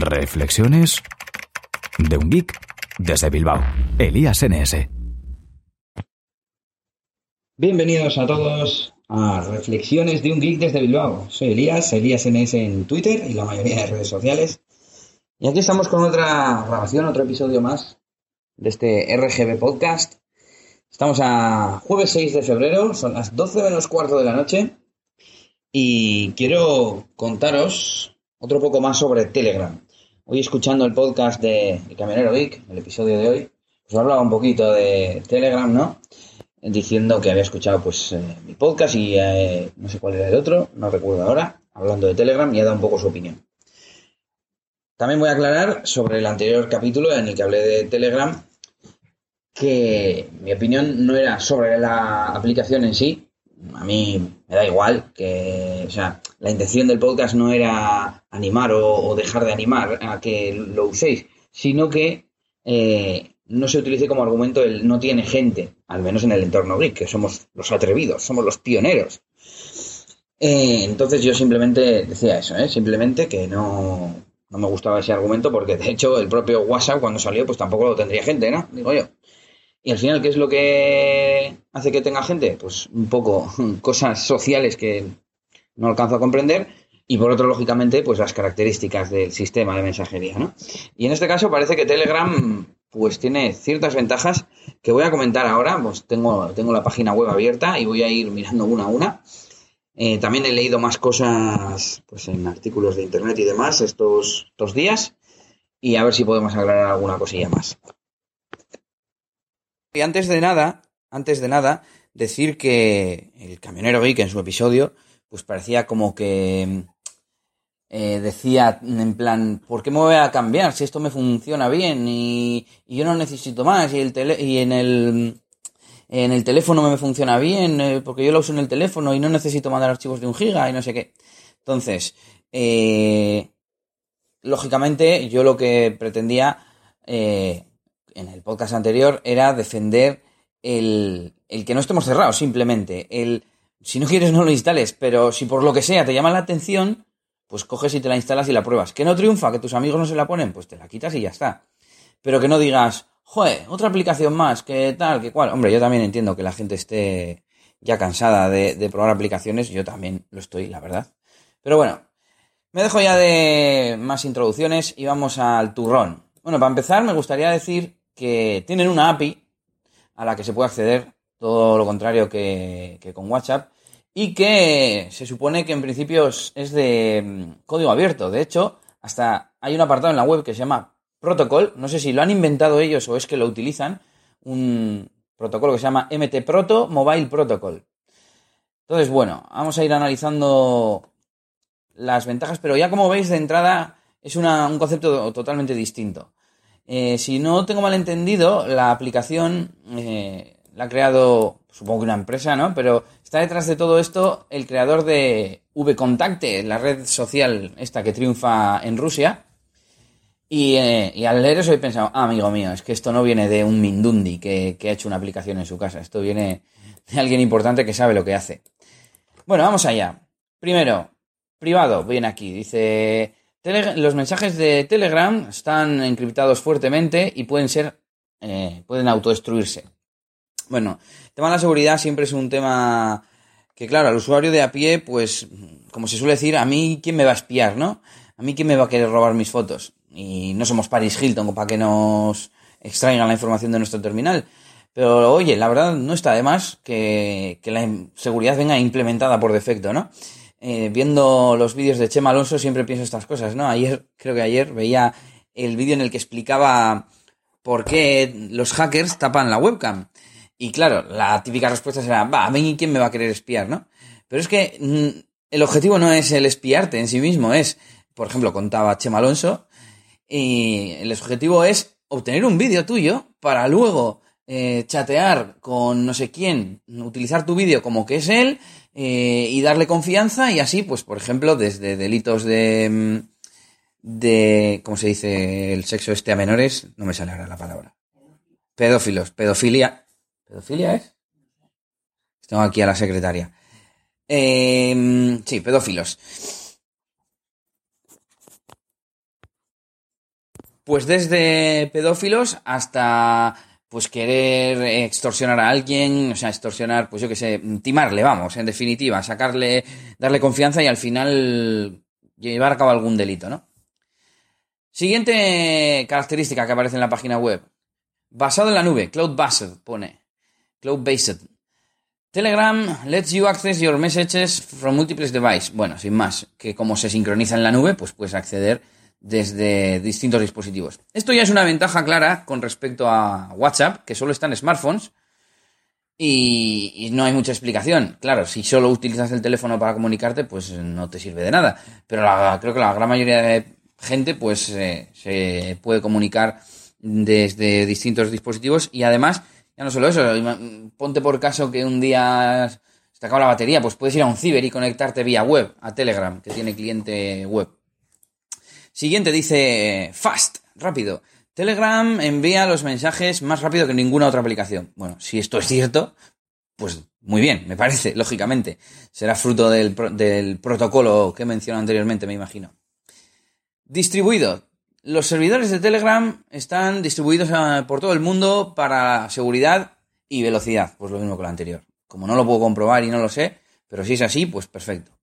Reflexiones de un geek desde Bilbao, Elías NS. Bienvenidos a todos a Reflexiones de un geek desde Bilbao. Soy Elías, Elías NS en Twitter y la mayoría de redes sociales. Y aquí estamos con otra grabación, otro episodio más de este RGB Podcast. Estamos a jueves 6 de febrero, son las 12 menos cuarto de la noche y quiero contaros otro poco más sobre Telegram. Hoy escuchando el podcast de Camionero Geek, el episodio de hoy, os hablaba un poquito de Telegram, ¿no? Diciendo que había escuchado pues eh, mi podcast y eh, no sé cuál era el otro, no recuerdo ahora, hablando de Telegram y ha dado un poco su opinión. También voy a aclarar sobre el anterior capítulo en el que hablé de Telegram que mi opinión no era sobre la aplicación en sí. A mí me da igual que, o sea, la intención del podcast no era animar o, dejar de animar a que lo uséis, sino que eh, no se utilice como argumento el no tiene gente, al menos en el entorno geek, que somos los atrevidos, somos los pioneros. Eh, entonces yo simplemente decía eso, ¿eh? simplemente que no, no me gustaba ese argumento porque de hecho el propio WhatsApp cuando salió pues tampoco lo tendría gente, ¿no? Digo yo. Y al final, ¿qué es lo que hace que tenga gente? Pues un poco cosas sociales que no alcanzo a comprender y por otro, lógicamente, pues las características del sistema de mensajería, ¿no? Y en este caso parece que Telegram pues tiene ciertas ventajas que voy a comentar ahora, pues tengo, tengo la página web abierta y voy a ir mirando una a una. Eh, también he leído más cosas pues en artículos de internet y demás estos, estos días y a ver si podemos aclarar alguna cosilla más. Y antes de nada, antes de nada, decir que el camionero geek en su episodio pues parecía como que eh, decía en plan, ¿por qué me voy a cambiar si esto me funciona bien y, yo no necesito más y, el y en el en el teléfono me funciona bien eh, porque yo lo uso en el teléfono y no necesito mandar archivos de un giga y no sé qué. Entonces, eh, lógicamente yo lo que pretendía en el podcast anterior era defender el, el que no estemos cerrados simplemente, el si no quieres no lo instales, pero si por lo que sea te llama la atención, pues coges y te la instalas y la pruebas. Que no triunfa, que tus amigos no se la ponen, pues te la quitas y ya está. Pero que no digas, joder, otra aplicación más, que tal, que cual. Hombre, yo también entiendo que la gente esté ya cansada de, probar aplicaciones, yo también lo estoy, la verdad. Pero bueno, me dejo ya de más introducciones y vamos al turrón. Bueno, para empezar me gustaría decir que tienen una API a la que se puede acceder, todo lo contrario que con WhatsApp, y que se supone que en principio es de mm, código abierto. De hecho, hasta hay un apartado en la web que se llama Protocol, no sé si lo han inventado ellos o es que lo utilizan, un protocolo que se llama MT Proto Mobile Protocol. Entonces, bueno, vamos a ir analizando las ventajas, pero ya como veis de entrada es un concepto totalmente distinto. Eh, si no tengo mal entendido, la aplicación eh, la ha creado, supongo que una empresa, ¿no? Pero Está detrás de todo esto el creador de VKontakte, la red social esta que triunfa en Rusia. Eh, y, al leer eso he pensado, ah, amigo mío, es que esto no viene de un Mindundi que, ha hecho una aplicación en su casa. Esto viene de alguien importante que sabe lo que hace. Bueno, vamos allá. Primero, privado, viene aquí. Dice, los mensajes de Telegram están encriptados fuertemente y pueden ser, eh, pueden autodestruirse. Bueno, el tema de la seguridad siempre es un tema que, claro, al usuario de a pie, pues, como se suele decir, a mí, ¿quién me va a espiar, no? A mí, ¿quién me va a querer robar mis fotos? Y no somos Paris Hilton para que nos extraigan la información de nuestro terminal. Pero, oye, la verdad no está de más que, la seguridad venga implementada por defecto, ¿no? Eh, viendo los vídeos de Chema Alonso siempre pienso estas cosas, ¿no? Ayer, creo que ayer, veía el vídeo en el que explicaba por qué los hackers tapan la webcam. Y claro, la típica respuesta será, va, a mí quién me va a querer espiar, ¿no? Pero es que mm, el objetivo no es el espiarte en sí mismo, es, por ejemplo, contaba Chema Alonso, y el objetivo es obtener un vídeo tuyo para luego eh, chatear con no sé quién, utilizar tu vídeo como que es él eh, y darle confianza y así, pues, por ejemplo, desde delitos de, mm, de, ¿cómo se dice? El sexo este a menores, no me sale ahora la palabra. Pedófilos, pedofilia, ¿Pedofilia es? Tengo aquí a la secretaria. Em, sí, pedófilos. Pues desde pedófilos hasta pues querer extorsionar a alguien, o sea, extorsionar, pues yo qué sé, timarle, vamos, en definitiva, sacarle, darle confianza y al final llevar a cabo algún delito, ¿no? Siguiente característica que aparece en la página web. Basado en la nube, cloud-based, pone. Cloud-based. Telegram lets you access your messages from multiple devices. Bueno, sin más, que como se sincroniza en la nube, pues puedes acceder desde distintos dispositivos. Esto ya es una ventaja clara con respecto a WhatsApp, que solo está en smartphones y, no hay mucha explicación. Claro, si solo utilizas el teléfono para comunicarte, pues no te sirve de nada. Pero creo que la gran mayoría de gente pues eh, se puede comunicar desde distintos dispositivos y además, ya no solo eso, ponte por caso que un día se te acaba la batería, pues puedes ir a un ciber y conectarte vía web a Telegram, que tiene cliente web. Siguiente dice fast, rápido. Telegram envía los mensajes más rápido que ninguna otra aplicación. Bueno, si esto es cierto, pues muy bien, me parece, lógicamente. Será fruto del, del protocolo que mencioné anteriormente, me imagino. Distribuido. Los servidores de Telegram están distribuidos eh, por todo el mundo para seguridad y velocidad, pues lo mismo que lo anterior. Como no lo puedo comprobar y no lo sé, pero si es así, pues perfecto.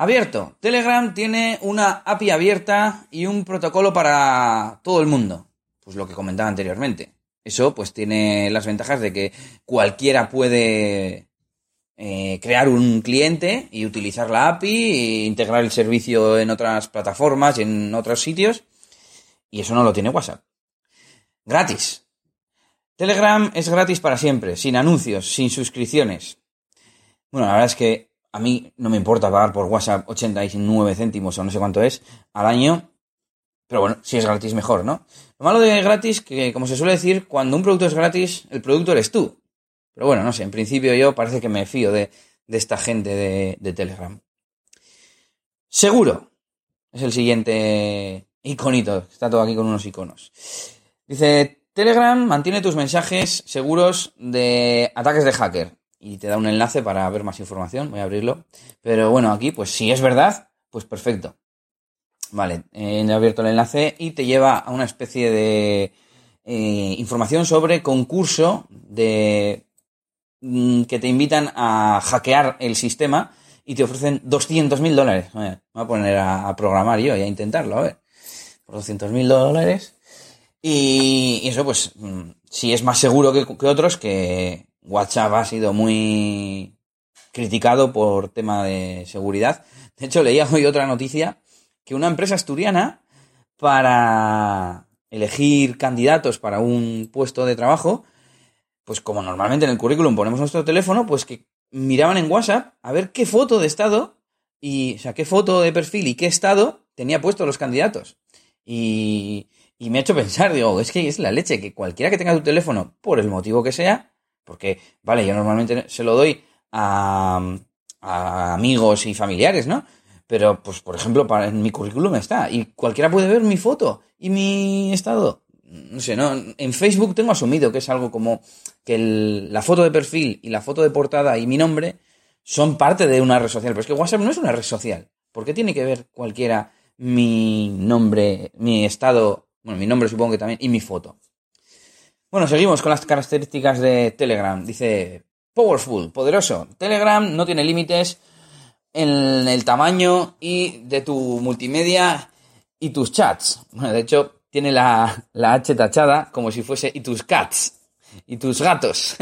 Abierto. Telegram tiene una API abierta y un protocolo para todo el mundo. Pues lo que comentaba anteriormente. Eso pues tiene las ventajas de que cualquiera puede eh, crear un cliente y utilizar la API e integrar el servicio en otras plataformas y en otros sitios. Y eso no lo tiene WhatsApp. Gratis. Telegram es gratis para siempre, sin anuncios, sin suscripciones. Bueno, la verdad es que a mí no me importa pagar por WhatsApp 89 céntimos o no sé cuánto es al año. Pero bueno, si es gratis mejor, ¿no? Lo malo de gratis, que como se suele decir, cuando un producto es gratis, el producto eres tú. Pero bueno, no sé, en principio yo parece que me fío de, esta gente de, de, Telegram. Seguro. Es el siguiente iconito. Está todo aquí con unos iconos. Dice, Telegram mantiene tus mensajes seguros de ataques de hacker y te da un enlace para ver más información. Voy a abrirlo. Pero bueno, aquí, pues si es verdad, pues perfecto. Vale, he abierto el enlace y te lleva a una especie de eh, información sobre concurso de mm, que te invitan a hackear el sistema y te ofrecen 200 mil dólares. voy a poner a, programar yo y a intentarlo, a ver. Por 200 mil dólares. Y, eso, pues, mm, si es más seguro que otros, que, WhatsApp ha sido muy criticado por tema de seguridad. De hecho, leía hoy otra noticia que una empresa asturiana para elegir candidatos para un puesto de trabajo, pues como normalmente en el currículum ponemos nuestro teléfono, pues que miraban en WhatsApp a ver qué foto de estado y, o sea, qué foto de perfil y qué estado tenía puesto los candidatos. Y, y me ha hecho pensar, digo, es que es la leche, que cualquiera que tenga tu teléfono, por el motivo que sea, porque, vale, yo normalmente se lo doy a, amigos y familiares, ¿no? Pero, pues, por ejemplo, para, en mi currículum está. Y cualquiera puede ver mi foto y mi estado. No sé, ¿no? En Facebook tengo asumido que es algo como que la foto de perfil y la foto de portada y mi nombre son parte de una red social. Pero es que WhatsApp no es una red social. ¿Por qué tiene que ver cualquiera mi nombre, mi estado, bueno, mi nombre supongo que también, y mi foto? Bueno, seguimos con las características de Telegram. Dice, powerful, poderoso. Telegram no tiene límites en el tamaño y de tu multimedia y tus chats. Bueno, de hecho, tiene la, H tachada como si fuese y tus cats y tus gatos.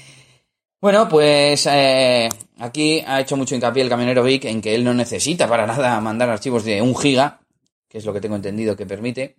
bueno, pues eh, aquí ha hecho mucho hincapié el camionero Vic en que él no necesita para nada mandar archivos de un giga, que es lo que tengo entendido que permite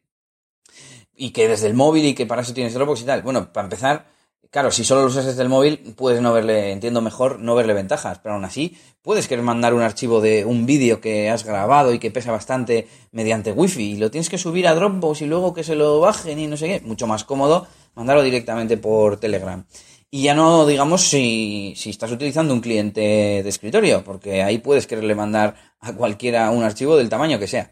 y que desde el móvil y que para eso tienes Dropbox y tal. Bueno, para empezar, claro, si solo lo usas desde el móvil, puedes no verle, entiendo mejor, no verle ventajas, pero aún así puedes querer mandar un archivo de un vídeo que has grabado y que pesa bastante mediante wifi y lo tienes que subir a Dropbox y luego que se lo bajen y no sé qué. Mucho más cómodo mandarlo directamente por Telegram. Y ya no digamos si, si estás utilizando un cliente de escritorio, porque ahí puedes quererle mandar a cualquiera un archivo del tamaño que sea.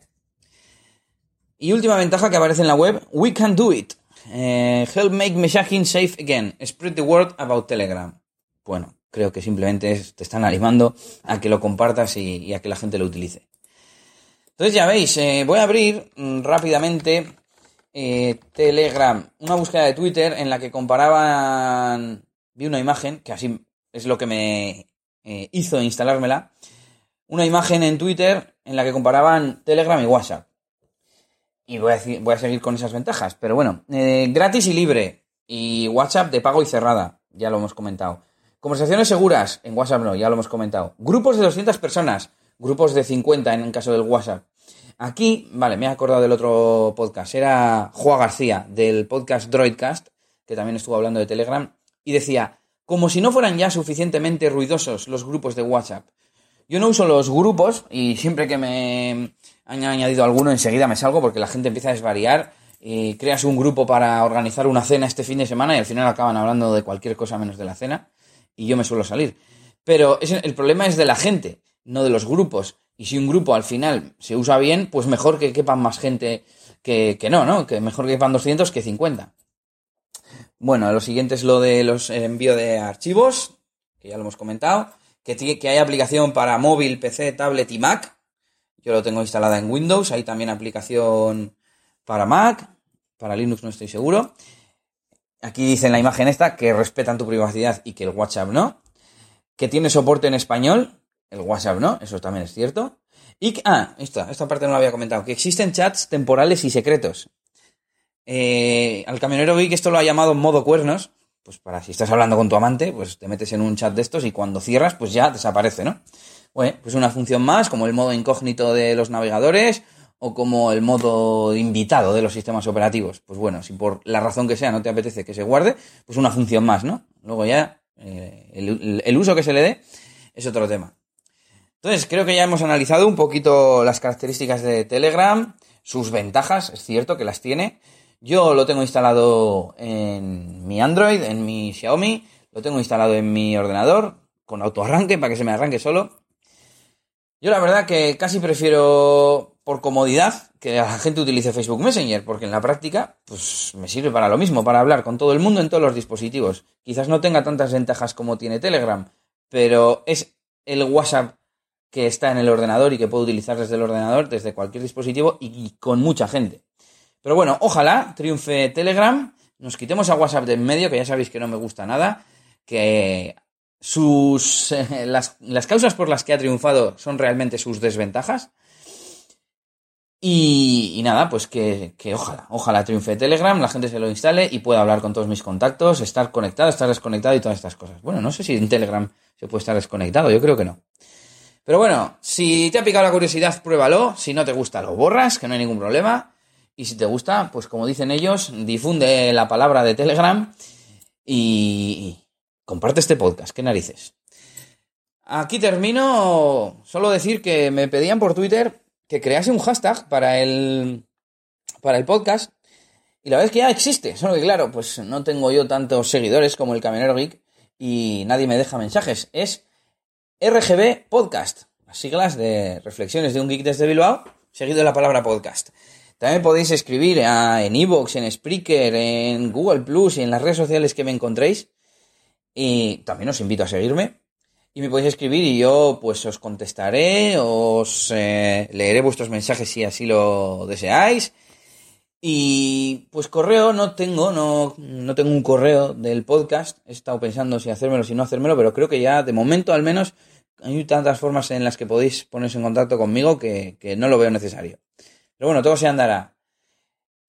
Y última ventaja que aparece en la web, we can do it. Eh, help make messaging safe again. Spread the word about Telegram. Bueno, creo que simplemente te están animando a que lo compartas y, a que la gente lo utilice. Entonces ya veis, eh, voy a abrir mm, rápidamente eh, Telegram, una búsqueda de Twitter en la que comparaban, vi una imagen, que así es lo que me hizo instalármela, una imagen en Twitter en la que comparaban Telegram y WhatsApp. Y voy a, seguir con esas ventajas, pero bueno, gratis y libre, y WhatsApp de pago y cerrada, ya lo hemos comentado. Conversaciones seguras, en WhatsApp no, ya lo hemos comentado. Grupos de 200 personas, grupos de 50 en el caso del WhatsApp. Aquí, vale, me he acordado del otro podcast. Era Juan García, del podcast Droidcast, que también estuvo hablando de Telegram, y decía, como si no fueran ya suficientemente ruidosos los grupos de WhatsApp. Yo no uso los grupos y siempre que me han añadido alguno enseguida me salgo porque la gente empieza a desvariar y creas un grupo para organizar una cena este fin de semana y al final acaban hablando de cualquier cosa menos de la cena y yo me suelo salir. Pero el problema es de la gente, no de los grupos. Y si un grupo al final se usa bien, pues mejor que quepan más gente que, no, ¿no? Que mejor que quepan 200 que 50. Bueno, lo siguiente es lo de los envío de archivos, que ya lo hemos comentado. Que, que hay aplicación para móvil, PC, tablet y Mac. Yo lo tengo instalada en Windows. Hay también aplicación para Mac. Para Linux no estoy seguro. Aquí dice en la imagen esta que respetan tu privacidad y que el WhatsApp no. Que tiene soporte en español el WhatsApp no, eso también es cierto. Y, ah, esta, esta parte no la había comentado, que existen chats temporales y secretos. Eh, al camionero vi que esto lo ha llamado modo cuernos, pues para si estás hablando con tu amante, pues te metes en un chat de estos y cuando cierras, pues ya desaparece, ¿no? Bueno, pues una función más, como el modo incógnito de los navegadores o como el modo invitado de los sistemas operativos. Pues bueno, si por la razón que sea no te apetece que se guarde, pues una función más, ¿no? Luego ya eh, el uso que se le dé es otro tema. Entonces, creo que ya hemos analizado un poquito las características de Telegram, sus ventajas, es cierto que las tiene. Yo lo tengo instalado en mi Android, en mi Xiaomi, lo tengo instalado en mi ordenador, con autoarranque para que se me arranque solo. Yo la verdad que casi prefiero, por comodidad, que la gente utilice Facebook Messenger, porque en la práctica, pues me sirve para lo mismo, para hablar con todo el mundo en todos los dispositivos. Quizás no tenga tantas ventajas como tiene Telegram, pero es el WhatsApp que está en el ordenador y que puedo utilizar desde el ordenador, desde cualquier dispositivo y con mucha gente. Pero bueno, ojalá triunfe Telegram, nos quitemos a WhatsApp de en medio, que ya sabéis que no me gusta nada, que sus las, causas por las que ha triunfado son realmente sus desventajas. Y, nada, pues que, que, ojalá, ojalá triunfe Telegram, la gente se lo instale y pueda hablar con todos mis contactos, estar conectado, estar desconectado y todas estas cosas. Bueno, no sé si en Telegram se puede estar desconectado, yo creo que no. Pero bueno, si te ha picado la curiosidad, pruébalo. Si no te gusta, lo borras, que no hay ningún problema. Y si te gusta, pues como dicen ellos, difunde la palabra de Telegram y comparte este podcast. ¿Qué narices? Aquí termino. Solo decir que me pedían por Twitter que crease un hashtag para el, para el podcast. Y la verdad es que ya existe. Solo que, claro, pues no tengo yo tantos seguidores como el Camionero Geek y nadie me deja mensajes. Es RGB Podcast, las siglas de Reflexiones de un Geek desde Bilbao, seguido de la palabra podcast. También podéis escribir en Evox, en Spreaker, en Google Plus y en las redes sociales que me encontréis. Y también os invito a seguirme. Y me podéis escribir y yo pues os contestaré, os eh, leeré vuestros mensajes si así lo deseáis. Y pues correo no tengo, no, no tengo un correo del podcast. He estado pensando si hacérmelo, si no hacérmelo, pero creo que ya de momento al menos hay tantas formas en las que podéis ponerse en contacto conmigo que, no lo veo necesario. Pero bueno, todo se andará.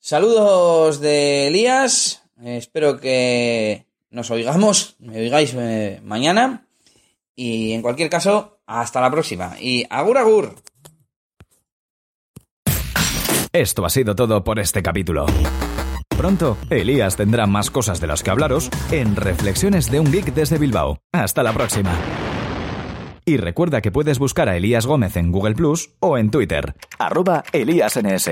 Saludos de Elías. espero que nos oigamos, me oigáis eh, mañana. Y en cualquier caso, hasta la próxima. Y agur agur. Esto ha sido todo por este capítulo. Pronto, Elías tendrá más cosas de las que hablaros en Reflexiones de un Geek desde Bilbao. Hasta la próxima. Y recuerda que puedes buscar a Elías Gómez en Google Plus o en Twitter, arroba ElíasNS.